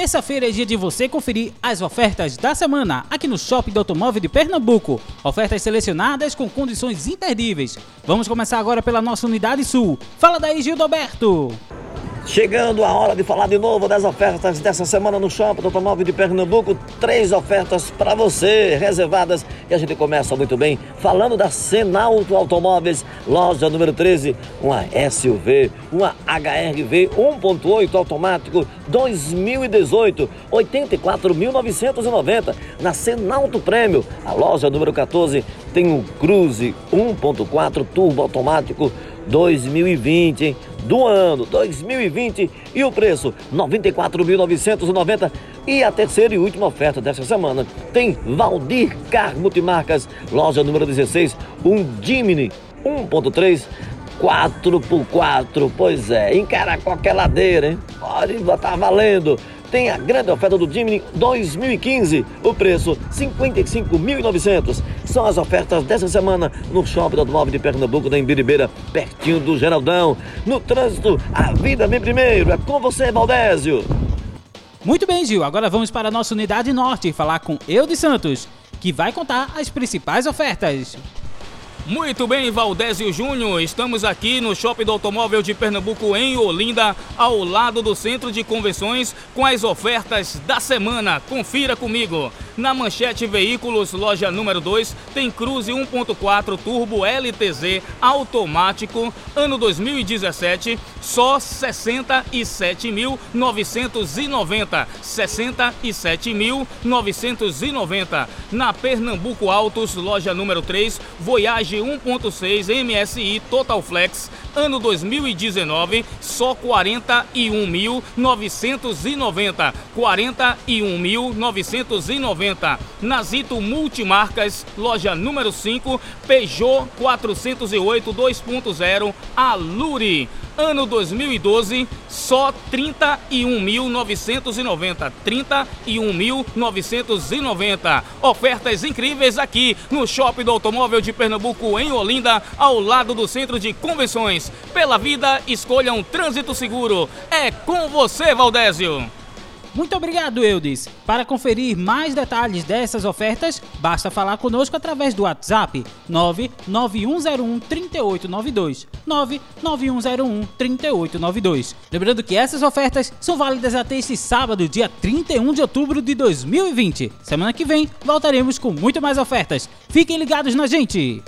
Terça-feira é dia de você conferir as ofertas da semana aqui no Shopping do Automóvel de Pernambuco. Ofertas selecionadas com condições imperdíveis. Vamos começar agora pela nossa unidade sul. Fala daí, Gildo Alberto. Chegando a hora de falar de novo das ofertas dessa semana no Shopping do Automóvel de Pernambuco. Três ofertas para você, reservadas. E a gente começa muito bem falando da Senalto Automóveis, loja número 13. Uma SUV, uma HRV 1.8 automático 2018, 84.990. Na Senalto Prêmio, a loja número 14 tem um Cruze 1.4 turbo automático 2020, hein? do ano 2020 e o preço 94.990 e a terceira e última oferta desta semana tem Valdir Car Multimarcas, loja número 16, um Jimny 1.3 4x4, pois é, encara qualquer ladeira, hein? Pode estar valendo tem a grande oferta do Jimny 2015. O preço 55.900. São as ofertas dessa semana no Shopping do Automóvel de Pernambuco, da Embiribeira, pertinho do Geraldão. No trânsito, a vida vem primeiro. É com você, Valdésio. Muito bem, Gil. Agora vamos para a nossa unidade norte falar com Eudes Santos, que vai contar as principais ofertas. Muito bem, Valdésio Júnior, estamos aqui no Shopping do Automóvel de Pernambuco, em Olinda, ao lado do Centro de Convenções, com as ofertas da semana. Confira comigo. Na Manchete Veículos, loja número 2, tem Cruze 1.4 Turbo LTZ automático, ano 2017, só 67.990. 67.990. Na Pernambuco Autos, loja número 3, Voyage 1.6 MSI Total Flex, ano 2019, só 41.990. 41.990. Nazito Multimarcas, loja número 5, Peugeot 408 2.0 Aluri. Ano 2012, só 31.990. 31.990. Ofertas incríveis aqui no Shopping do Automóvel de Pernambuco, em Olinda, ao lado do Centro de Convenções. Pela vida, escolha um trânsito seguro. É com você, Valdésio. Muito obrigado, Eudes. Para conferir mais detalhes dessas ofertas, basta falar conosco através do WhatsApp 99101 3892. 99101 3892. Lembrando que essas ofertas são válidas até este sábado, dia 31 de outubro de 2020. Semana que vem voltaremos com muito mais ofertas. Fiquem ligados na gente!